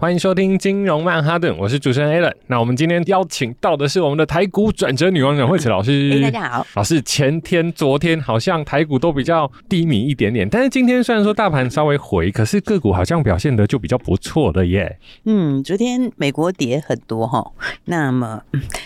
欢迎收听金融曼哈顿，我是主持人 Alan。那我们今天邀请到的是我们的台股转折女王阮慧慈老师。大家好，老师。前天、昨天好像台股都比较低迷一点点，但是今天虽然说大盘稍微回，可是个股好像表现的就比较不错的耶。嗯，昨天美国跌很多哈，那么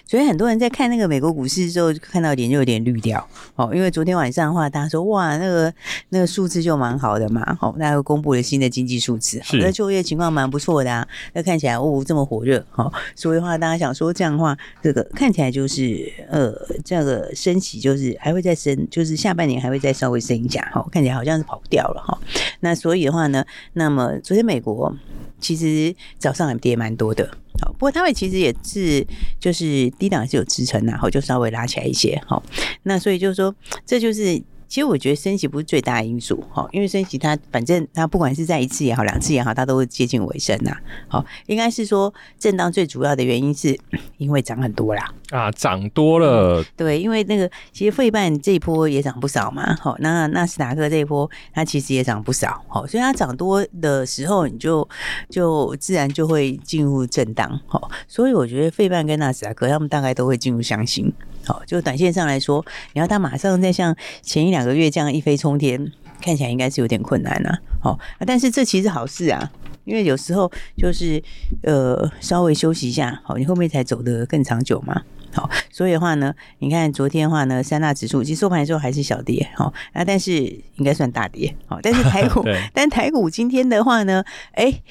昨天很多人在看那个美国股市的时候，看到脸就有点绿掉哦，因为昨天晚上的话，大家说哇，那个那个数字就蛮好的嘛，哦，大家又公布了新的经济数字，那就业情况蛮不错的啊。那看起来哦这么火热哈，所以的话大家想说这样的话，这个看起来就是呃这个升息就是还会再升，就是下半年还会再稍微升一下哈，看起来好像是跑不掉了哈。那所以的话呢，那么昨天美国其实早上还跌蛮多的，好，不过他们其实也是就是低档是有支撑然后就稍微拉起来一些好，那所以就是说这就是。其实我觉得升息不是最大的因素，哈，因为升息它反正它不管是在一次也好，两次也好，它都会接近尾声呐，好，应该是说震荡最主要的原因是 因为涨很多啦，啊，涨多了，嗯，对，因为那个其实费半这一波也涨不少嘛，好，那纳斯达克这一波它其实也涨不少，好，所以它涨多的时候，你就就自然就会进入震荡，好，所以我觉得费半跟纳斯达克他们大概都会进入箱型。好，就短线上来说，你要它马上再像前一两个月这样一飞冲天，看起来应该是有点困难了。好，但是这其实好事啊，因为有时候就是呃稍微休息一下，好，你后面才走得更长久嘛。好，所以的话呢，你看昨天的话呢，三大指数其实收盘的时候还是小跌，好啊，但是应该算大跌，好，但是台股，但台股今天的话呢，哎、欸，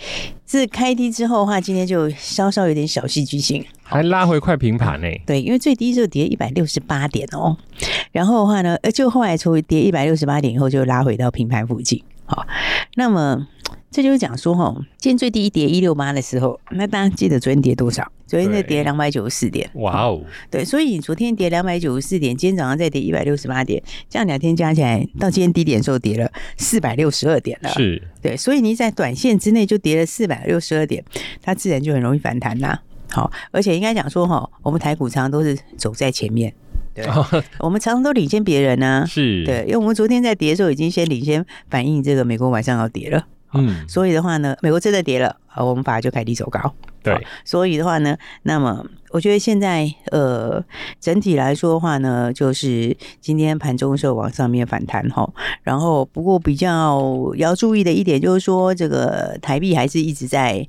是开低之后的话，今天就稍稍有点小戏剧性，还拉回快平盘呢。对，因为最低就跌一百六十八点哦，然后的话呢，呃，就后来从跌一百六十八点以后就拉回到平盘附近，好，那么。这就是讲说哈，今天最低一跌一六八的时候，那大家记得昨天跌多少？昨天在跌两百九十四点。哇哦，对，所以你昨天跌两百九十四点，今天早上再跌一百六十八点，这样两天加起来，到今天低点的时候跌了四百六十二点了。是，对，所以你在短线之内就跌了四百六十二点，它自然就很容易反弹啦。好，而且应该讲说哈，我们台股常常都是走在前面，对，我们常常都领先别人呢。是，对，因为我们昨天在跌的时候已经先领先反映这个美国晚上要跌了。嗯，所以的话呢，美国真的跌了，啊，我们反而就开低走高。对，所以的话呢，那么我觉得现在呃，整体来说的话呢，就是今天盘中的时候往上面反弹哈，然后不过比较要注意的一点就是说，这个台币还是一直在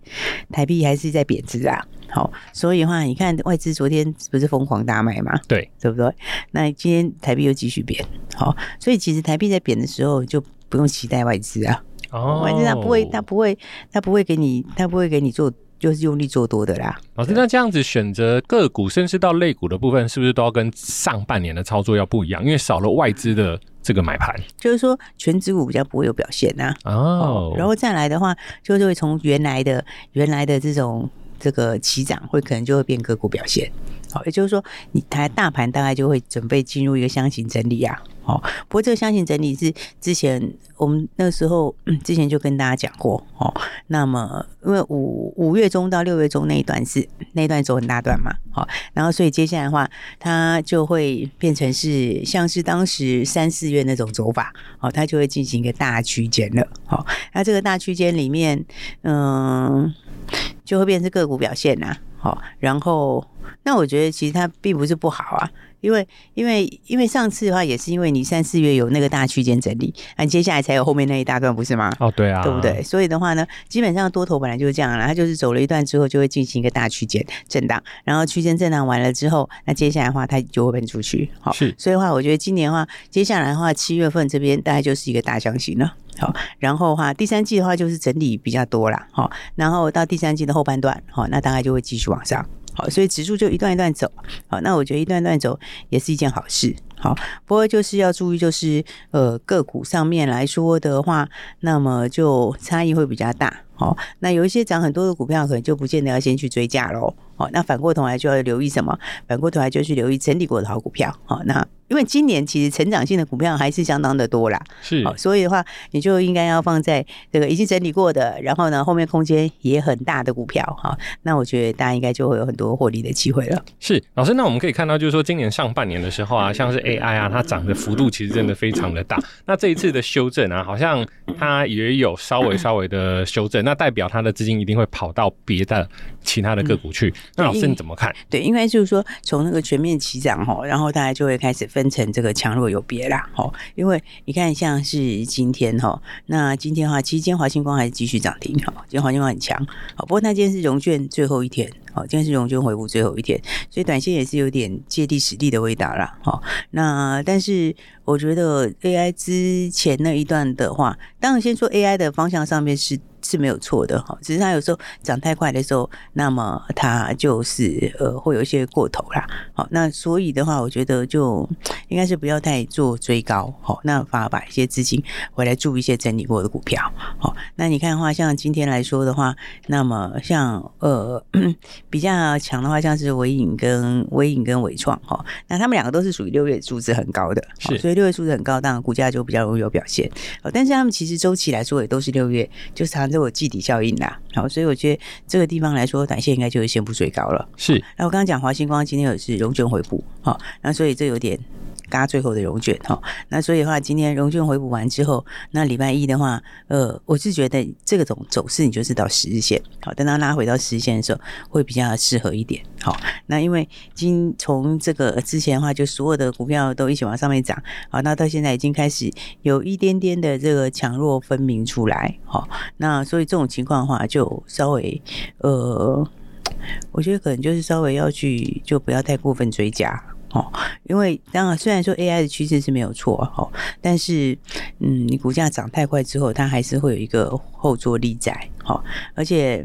台币还是在贬值啊。好，所以的话，你看外资昨天不是疯狂大卖嘛？对，对不对？那今天台币又继续贬，好，所以其实台币在贬的时候就不用期待外资啊。哦，反正他不会，他不会，他不会给你，他不会给你做，就是用力做多的啦。老师，那这样子选择个股，甚至到类股的部分，是不是都要跟上半年的操作要不一样？因为少了外资的这个买盘，就是说全指股比较不会有表现呐。哦，然后再来的话，就是会从原来的原来的这种这个起涨，会可能就会变个股表现。好，也就是说，你台大盘大概就会准备进入一个箱型整理啊。好，不过这个箱型整理是之前我们那时候之前就跟大家讲过。哦，那么因为五五月中到六月中那一段是那一段走很大段嘛。好，然后所以接下来的话，它就会变成是像是当时三四月那种走法。好，它就会进行一个大区间了。好，那这个大区间里面，嗯，就会变成个股表现呐。好，然后。那我觉得其实它并不是不好啊，因为因为因为上次的话也是因为你三四月有那个大区间整理，那接下来才有后面那一大段，不是吗？哦，对啊，对不对？所以的话呢，基本上多头本来就是这样啦，它就是走了一段之后就会进行一个大区间震荡，然后区间震荡完了之后，那接下来的话它就会喷出去。好，是，所以的话我觉得今年的话，接下来的话七月份这边大概就是一个大箱型了。好，然后的话第三季的话就是整理比较多啦。好，然后到第三季的后半段，好，那大概就会继续往上。好，所以指数就一段一段走。好，那我觉得一段一段走也是一件好事。好，不过就是要注意，就是呃个股上面来说的话，那么就差异会比较大。好，那有一些涨很多的股票，可能就不见得要先去追价喽。哦，那反过头来就要留意什么？反过头来就去留意整理过的好股票。好，那因为今年其实成长性的股票还是相当的多啦。是，所以的话，你就应该要放在这个已经整理过的，然后呢，后面空间也很大的股票。哈，那我觉得大家应该就会有很多获利的机会了。是，老师，那我们可以看到，就是说今年上半年的时候啊，像是 AI 啊，它涨的幅度其实真的非常的大。那这一次的修正啊，好像它也有稍微稍微的修正，那代表它的资金一定会跑到别的其他的个股去。那老师你怎么看？对，应该就是说从那个全面起涨哈，然后大家就会开始分成这个强弱有别啦。哈，因为你看像是今天哈，那今天的话，其实今天华星光还是继续涨停哈，今天华星光很强。好，不过那今天是融券最后一天。好，今天是融券回补最后一天，所以短线也是有点借地使地的味道啦。好，那但是我觉得 AI 之前那一段的话，当然先说 AI 的方向上面是。是没有错的哈，只是它有时候涨太快的时候，那么它就是呃会有一些过头啦。好，那所以的话，我觉得就应该是不要太做追高，好，那反而把一些资金回来注一些整理过的股票。好，那你看的话，像今天来说的话，那么像呃 比较强的话，像是微影跟微影跟伟创哈，那他们两个都是属于六月数字很高的，是，所以六月数字很高，当然股价就比较容易有表现。好，但是他们其实周期来说也都是六月，就是常。都有季底效应啦，好，所以我觉得这个地方来说，短线应该就是先不追高了。是，那我刚刚讲华星光今天也是融券回补，好，那所以这有点。嘎最后的融券哈，那所以的话，今天融券回补完之后，那礼拜一的话，呃，我是觉得这个种走势，你就是到十日线，好，等它拉回到十日线的时候，会比较适合一点，好，那因为今从这个之前的话，就所有的股票都一起往上面涨，好，那到现在已经开始有一点点的这个强弱分明出来，好，那所以这种情况的话，就稍微呃，我觉得可能就是稍微要去，就不要太过分追加。哦，因为当然，虽然说 AI 的趋势是没有错哦，但是，嗯，你股价涨太快之后，它还是会有一个后坐力在，哦，而且。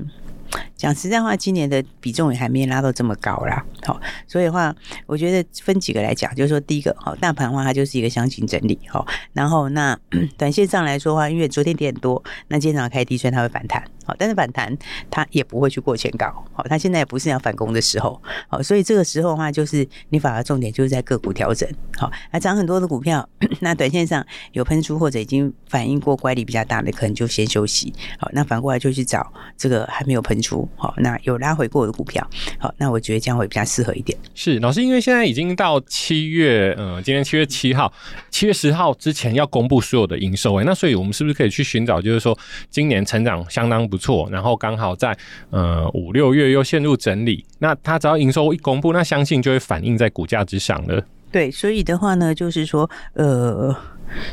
讲实在话，今年的比重也还没拉到这么高啦。好，所以的话，我觉得分几个来讲，就是说，第一个，好，大盘的话，它就是一个箱型整理，好，然后那 短线上来说的话，因为昨天跌很多，那今天早上开低，所以它会反弹，好，但是反弹它也不会去过前高，好，它现在也不是要反攻的时候，好，所以这个时候的话，就是你反而重点就是在个股调整，好，那涨很多的股票，那短线上有喷出或者已经反应过乖离比较大的，可能就先休息，好，那反过来就去找这个还没有喷出。好，那有拉回过的股票，好，那我觉得这样会比较适合一点。是老师，因为现在已经到七月，呃，今天七月七号，七月十号之前要公布所有的营收，哎，那所以我们是不是可以去寻找，就是说今年成长相当不错，然后刚好在呃五六月又陷入整理，那它只要营收一公布，那相信就会反映在股价之上了。对，所以的话呢，就是说，呃。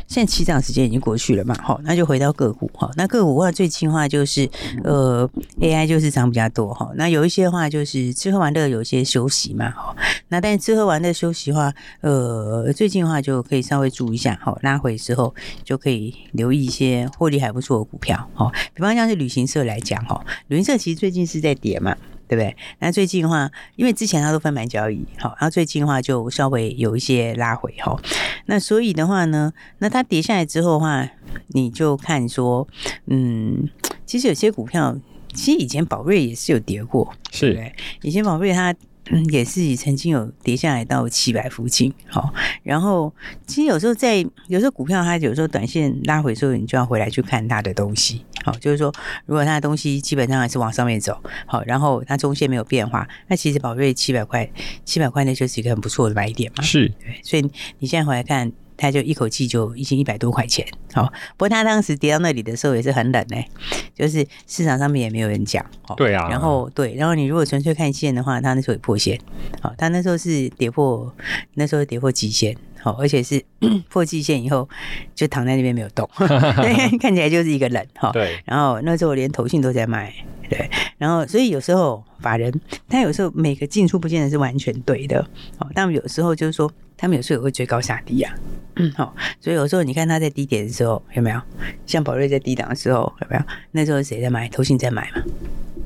现在起涨时间已经过去了嘛，好，那就回到个股哈。那个股的话，最近的话就是呃，AI 就是涨比较多哈。那有一些话就是吃喝玩乐有一些休息嘛，好。那但是吃喝玩乐休息的话，呃，最近的话就可以稍微注意一下，好，拉回之后就可以留意一些获利还不错的股票，好。比方像是旅行社来讲哈，旅行社其实最近是在跌嘛。对不对？那最近的话，因为之前它都分盘交易，好，然后最近的话就稍微有一些拉回，哈。那所以的话呢，那它跌下来之后的话，你就看说，嗯，其实有些股票，其实以前宝瑞也是有跌过，是，对，以前宝瑞它。嗯，也是曾经有跌下来到七百附近，好，然后其实有时候在有时候股票它有时候短线拉回的时候，你就要回来去看它的东西，好，就是说如果它的东西基本上还是往上面走，好，然后它中线没有变化，那其实宝瑞七百块，七百块那就是一个很不错的买点嘛，是，对，所以你现在回来看。他就一口气就已经一百多块钱，好，不过他当时跌到那里的时候也是很冷呢、欸，就是市场上面也没有人讲，对啊，然后对，然后你如果纯粹看线的话，他那时候也破线，好，他那时候是跌破，那时候跌破极限，好，而且是 破季线以后就躺在那边没有动，看起来就是一个冷，哈，对，然后那时候连投信都在卖，对，然后所以有时候法人他有时候每个进出不见得是完全对的，哦，但有时候就是说他们有时候也会追高下低啊。嗯，好，所以有时候你看他在低点的时候有没有？像宝瑞在低档的时候有没有？那时候谁在买？投信在买嘛，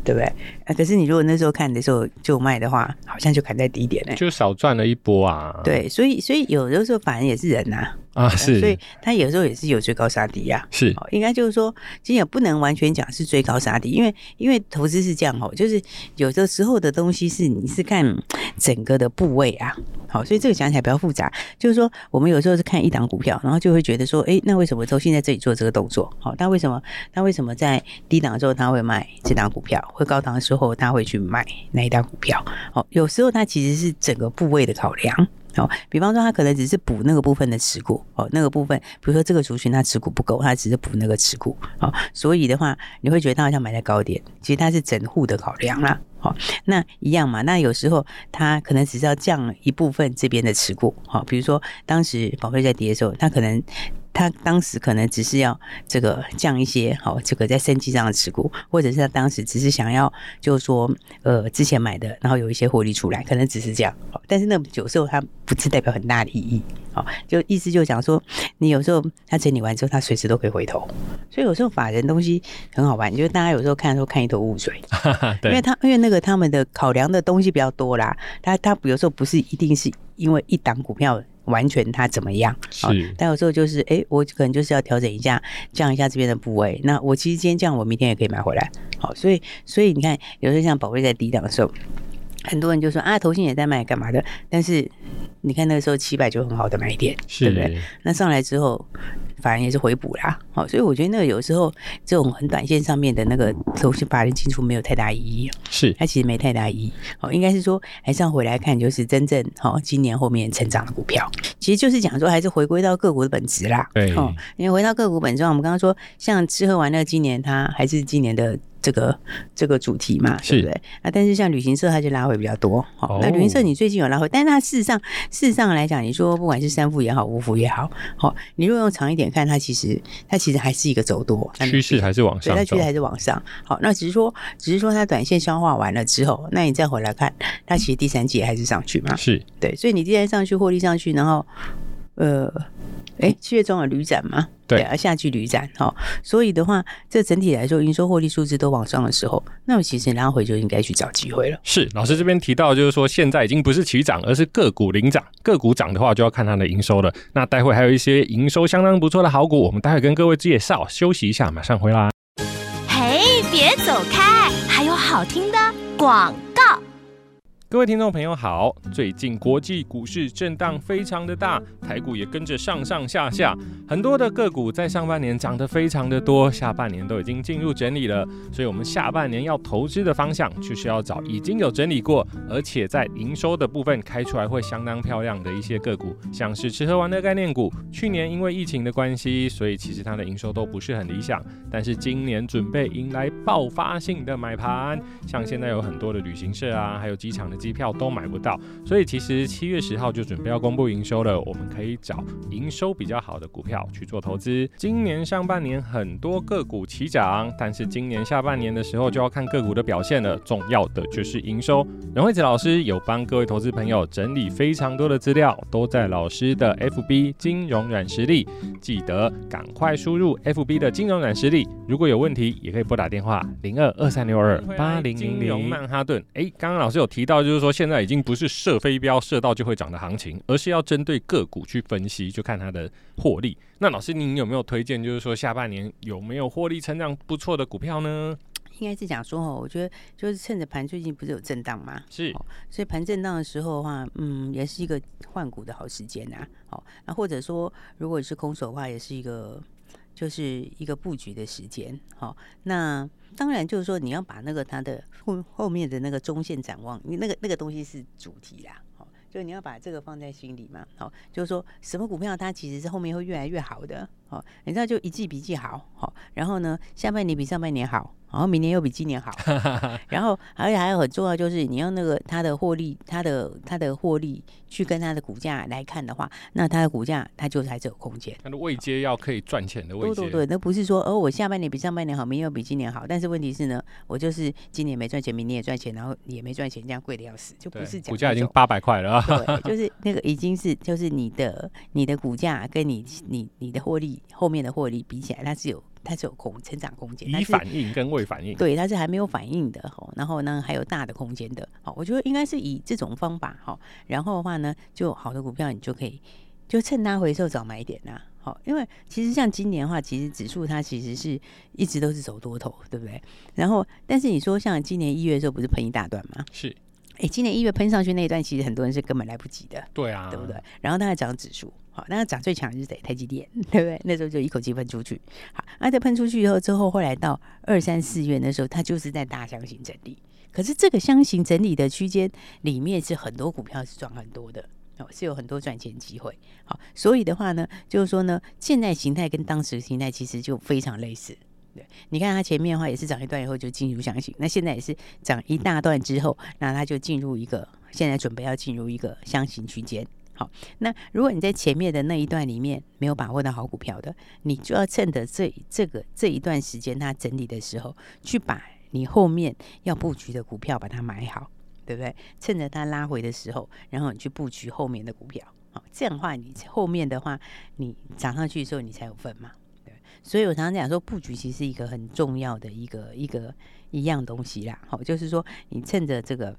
对不对？啊，可是你如果那时候看的时候就卖的话，好像就砍在低点呢，就少赚了一波啊。对，所以所以有的时候反而也是人呐、啊，啊，是，所以它有时候也是有追高杀低呀、啊。是，应该就是说，其实也不能完全讲是追高杀低，因为因为投资是这样哦，就是有的时候的东西是你是看整个的部位啊。好，所以这个讲起来比较复杂，就是说我们有时候是看一档股票，然后就会觉得说，诶，那为什么周鑫在这里做这个动作？好，他为什么他为什么在低档的时候他会卖这档股票，会高档的时候他会去卖那一档股票？好，有时候它其实是整个部位的考量。好，比方说他可能只是补那个部分的持股，哦，那个部分，比如说这个族群他持股不够，他只是补那个持股，哦，所以的话你会觉得他好像买在高点，其实他是整户的考量啦，好，那一样嘛，那有时候他可能只是要降一部分这边的持股，好，比如说当时宝贝在跌的时候，他可能。他当时可能只是要这个降一些，好，这个在生机上的持股，或者是他当时只是想要，就是说，呃，之前买的，然后有一些获利出来，可能只是这样。但是那有时候它不是代表很大的意义，好，就意思就讲说，你有时候他整理完之后，他随时都可以回头。所以有时候法人东西很好玩，就是大家有时候看的时候看一头雾水，因为他因为那个他们的考量的东西比较多啦，他他有时候不是一定是因为一档股票。完全它怎么样？是，但有时候就是，哎、欸，我可能就是要调整一下，降一下这边的部位。那我其实今天降，我明天也可以买回来。好，所以，所以你看，有时候像宝贝在低档的时候，很多人就说啊，头信也在卖，干嘛的？但是你看那个时候七百就很好的买点，对不对？那上来之后。反而也是回补啦，好，所以我觉得那个有时候这种很短线上面的那个东西，法人进出没有太大意义，是它其实没太大意义，哦，应该是说还是要回来看，就是真正好今年后面成长的股票，其实就是讲说还是回归到个股的本质啦，对，哦，因为回到个股本质，我们刚刚说像吃喝玩乐，今年它还是今年的。这个这个主题嘛，是对不对？啊，但是像旅行社，它就拉回比较多。好、哦，那旅行社你最近有拉回，但是它事实上，事实上来讲，你说不管是三富也好，五福也好，好，你如果用长一点看，它其实它其实还是一个走多趋势，还是往上，对，它趋势还是往上。好，那只是说，只是说它短线消化完了之后，那你再回来看，它其实第三季还是上去嘛？是对，所以你第三上去获利上去，然后呃。哎，七月中有旅展吗？对，而夏季旅展哈，所以的话，这整体来说，营收获利数字都往上的时候，那么其实拉回就应该去找机会了。是，老师这边提到，就是说现在已经不是起涨，而是个股领涨。个股涨的话，就要看它的营收了。那待会还有一些营收相当不错的好股，我们待会跟各位介绍。休息一下，马上回来。嘿，别走开，还有好听的广告。各位听众朋友好，最近国际股市震荡非常的大，台股也跟着上上下下，很多的个股在上半年涨得非常的多，下半年都已经进入整理了，所以我们下半年要投资的方向就是要找已经有整理过，而且在营收的部分开出来会相当漂亮的一些个股，像是吃喝玩乐概念股，去年因为疫情的关系，所以其实它的营收都不是很理想，但是今年准备迎来爆发性的买盘，像现在有很多的旅行社啊，还有机场的。机票都买不到，所以其实七月十号就准备要公布营收了。我们可以找营收比较好的股票去做投资。今年上半年很多个股齐涨，但是今年下半年的时候就要看个股的表现了。重要的就是营收。任惠子老师有帮各位投资朋友整理非常多的资料，都在老师的 FB 金融软实力，记得赶快输入 FB 的金融软实力。如果有问题，也可以拨打电话零二二三六二八零零零。曼哈顿，哎，刚刚老师有提到就。就是说，现在已经不是射飞镖射到就会涨的行情，而是要针对个股去分析，就看它的获利。那老师，您有没有推荐？就是说，下半年有没有获利成长不错的股票呢？应该是讲说哦，我觉得就是趁着盘最近不是有震荡吗？是，所以盘震荡的时候的话，嗯，也是一个换股的好时间呐。好，那或者说，如果你是空手的话，也是一个。就是一个布局的时间，好，那当然就是说你要把那个它的后后面的那个中线展望，你那个那个东西是主题啦，好，就你要把这个放在心里嘛，好，就是说什么股票它其实是后面会越来越好的，好，你知道就一季比一季好，好，然后呢，下半年比上半年好。然后明年又比今年好，然后而且还有很重要就是你用那个它的获利，它的它的获利去跟它的股价来看的话，那它的股价它就还是有空间。它的位阶要可以赚钱的位阶。对对对，那不是说哦，我下半年比上半年好，明年又比今年好，但是问题是呢，我就是今年没赚钱，明年也赚钱，然后也没赚钱，这样贵的要死，就不是讲股价已经八百块了。啊对，就是 那个已经是就是你的你的股价跟你你你的获利后面的获利比起来，它是有。它是有空成长空间，已反应跟未反应，对，它是还没有反应的哈。然后呢，还有大的空间的，好，我觉得应该是以这种方法哈。然后的话呢，就好的股票你就可以就趁它回的时候早买一点呐。好，因为其实像今年的话，其实指数它其实是一直都是走多头，对不对？然后，但是你说像今年一月的时候，不是喷一大段吗？是。哎，今年一月喷上去那一段，其实很多人是根本来不及的。对啊，对不对？然后它还涨指数，好，那涨最强的是谁？台积电，对不对？那时候就一口气喷出去。好，那在喷出去以后，之后后来到二三四月的时候，它就是在大箱型整理。可是这个箱型整理的区间里面，是很多股票是赚很多的哦。是有很多赚钱机会，好，所以的话呢，就是说呢，现在形态跟当时的形态其实就非常类似。对，你看它前面的话也是涨一段以后就进入箱型，那现在也是涨一大段之后，那它就进入一个现在准备要进入一个箱型区间。好，那如果你在前面的那一段里面没有把握到好股票的，你就要趁着这这个这一段时间它整理的时候，去把你后面要布局的股票把它买好。对不对？趁着它拉回的时候，然后你去布局后面的股票，好，这样的话，你后面的话，你涨上去的时候，你才有份嘛。对，所以我常常讲说，布局其实是一个很重要的一个一个一样东西啦。好，就是说，你趁着这个。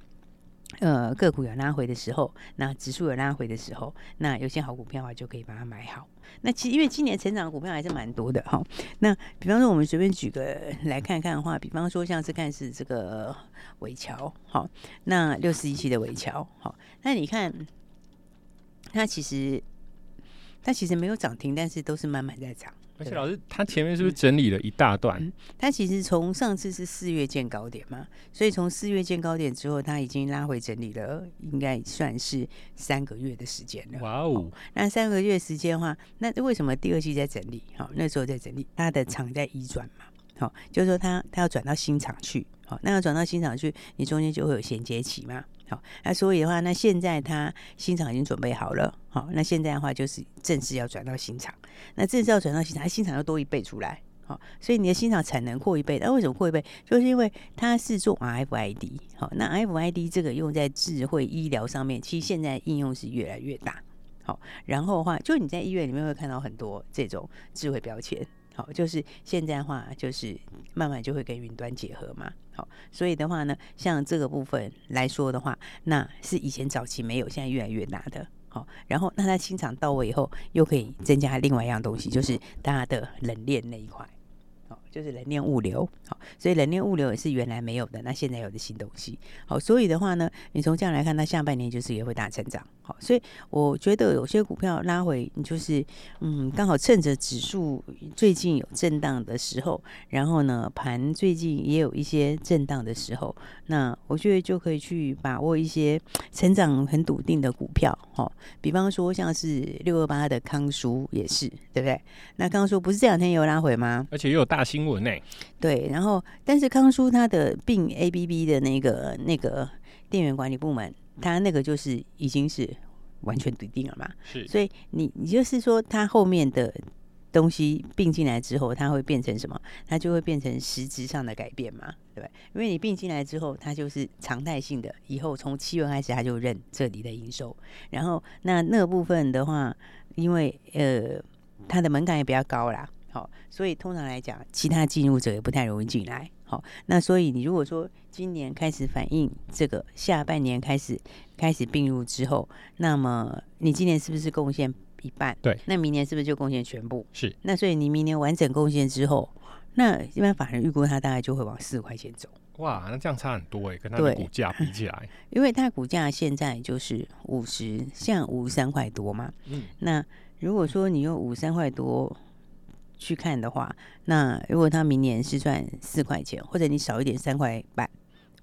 呃，个股有拉回的时候，那指数有拉回的时候，那有些好股票啊就可以把它买好。那其实因为今年成长的股票还是蛮多的哈。那比方说，我们随便举个来看看的话，比方说像是看是这个伟桥，好，那六十一期的伟桥，好，那你看它其实它其实没有涨停，但是都是慢慢在涨。而且老师，他前面是不是整理了一大段？嗯嗯、他其实从上次是四月见高点嘛，所以从四月见高点之后，他已经拉回整理了，应该算是三个月的时间了。哇哦！那三个月时间的话，那为什么第二季在整理？好，那时候在整理，他的厂在移转嘛，好，就是说他他要转到新厂去，好，那要转到新厂去，你中间就会有衔接期嘛。好，那所以的话，那现在他新厂已经准备好了。好，那现在的话就是正式要转到新厂。那正式要转到新厂，新厂要多一倍出来。好，所以你的新厂产能扩一倍。那为什么扩一倍？就是因为它是做 RFID。好，那 RFID 这个用在智慧医疗上面，其实现在应用是越来越大。好，然后的话，就你在医院里面会看到很多这种智慧标签。好，就是现在的话，就是慢慢就会跟云端结合嘛。好，所以的话呢，像这个部分来说的话，那是以前早期没有，现在越来越大的。好，然后那它清场到位以后，又可以增加另外一样东西，就是大家的冷链那一块。就是冷链物流，好，所以冷链物流也是原来没有的，那现在有的新东西，好，所以的话呢，你从这样来看，它下半年就是也会大成长，好，所以我觉得有些股票拉回，你就是嗯，刚好趁着指数最近有震荡的时候，然后呢，盘最近也有一些震荡的时候，那我觉得就可以去把握一些成长很笃定的股票，好，比方说像是六二八的康舒也是，对不对？那康叔不是这两天也有拉回吗？而且又有大新。新闻内对，然后但是康叔他的并 ABB 的那个那个电源管理部门，他那个就是已经是完全笃定了嘛，是，所以你你就是说他后面的东西并进来之后，它会变成什么？它就会变成实质上的改变嘛，对不对？因为你并进来之后，它就是常态性的，以后从七月开始，它就认这里的营收，然后那那个部分的话，因为呃它的门槛也比较高啦。好，所以通常来讲，其他进入者也不太容易进来。好，那所以你如果说今年开始反映这个下半年开始开始并入之后，那么你今年是不是贡献一半？对，那明年是不是就贡献全部？是。那所以你明年完整贡献之后，那一般法人预估它大概就会往四块钱走。哇，那这样差很多哎，跟它的股价比起来，因为它股价现在就是五十，像五十三块多嘛。嗯。那如果说你用五十三块多。去看的话，那如果他明年是赚四块钱，或者你少一点三块半，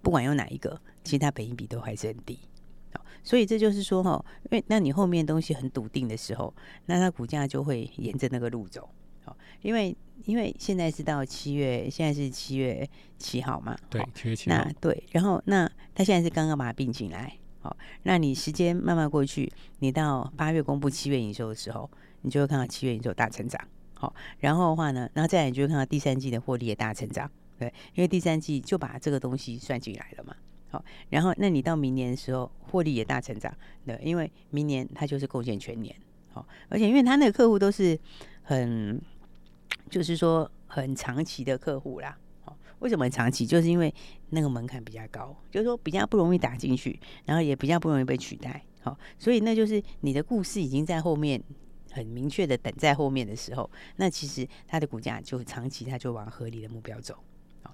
不管用哪一个，其实它本益比都还是很低。好，所以这就是说哈，因为那你后面东西很笃定的时候，那它股价就会沿着那个路走。好，因为因为现在是到七月，现在是七月七号嘛，对，七月七号。那对，然后那他现在是刚刚把它并进来，好，那你时间慢慢过去，你到八月公布七月营收的时候，你就会看到七月营收大成长。好，然后的话呢，然后再来你就看到第三季的获利也大成长，对，因为第三季就把这个东西算进来了嘛。好，然后那你到明年的时候获利也大成长，对，因为明年它就是贡献全年。好，而且因为他那个客户都是很，就是说很长期的客户啦。好，为什么长期？就是因为那个门槛比较高，就是说比较不容易打进去，然后也比较不容易被取代。好，所以那就是你的故事已经在后面很明确的等在后面的时候，那其实它的股价就长期它就往合理的目标走。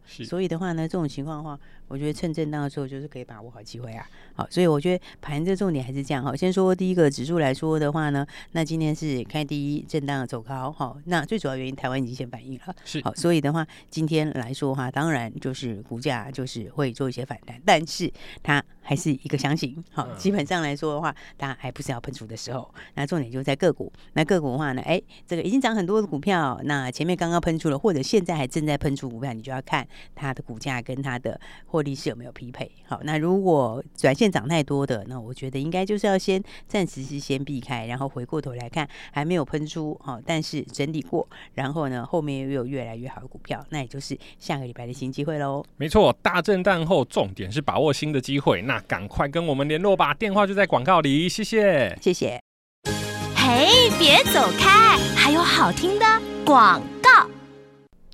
是所以的话呢，这种情况的话，我觉得趁震荡的时候就是可以把握好机会啊。好，所以我觉得盘的重点还是这样哈。先说第一个指数来说的话呢，那今天是开第一震荡走高哈。那最主要原因台湾已经先反应了，是好，所以的话今天来说的话，当然就是股价就是会做一些反弹，但是它还是一个箱型。好，基本上来说的话，大家还不是要喷出的时候。那重点就在个股，那个股的话呢，哎，这个已经涨很多的股票，那前面刚刚喷出了，或者现在还正在喷出股票，你就要看。它的股价跟它的获利是有没有匹配？好，那如果短线涨太多的，那我觉得应该就是要先暂时是先避开，然后回过头来看还没有喷出，好，但是整理过，然后呢后面又有越来越好的股票，那也就是下个礼拜的新机会喽。没错，大震荡后重点是把握新的机会，那赶快跟我们联络吧，电话就在广告里，谢谢，谢谢。嘿，别走开，还有好听的广告。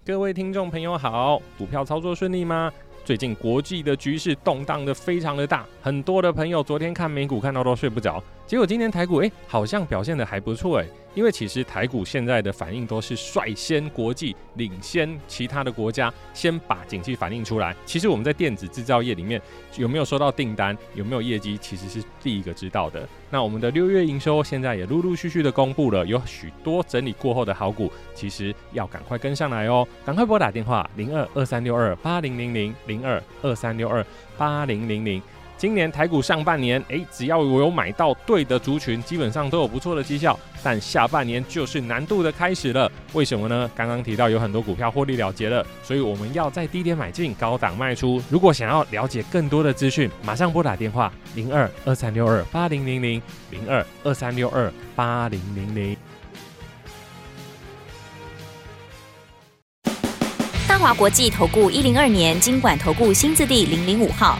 各位听众朋友好，股票操作顺利吗？最近国际的局势动荡的非常的大，很多的朋友昨天看美股看到都睡不着，结果今天台股哎、欸、好像表现的还不错哎。因为其实台股现在的反应都是率先国际领先其他的国家，先把景气反映出来。其实我们在电子制造业里面有没有收到订单，有没有业绩，其实是第一个知道的。那我们的六月营收现在也陆陆续续的公布了，有许多整理过后的好股，其实要赶快跟上来哦，赶快拨打电话零二二三六二八零零零零二二三六二八零零零。今年台股上半年，诶，只要我有买到对的族群，基本上都有不错的绩效。但下半年就是难度的开始了，为什么呢？刚刚提到有很多股票获利了结了，所以我们要在低点买进，高档卖出。如果想要了解更多的资讯，马上拨打电话零二二三六二八零零零零二二三六二八零零零。大华国际投顾一零二年经管投顾新字第零零五号。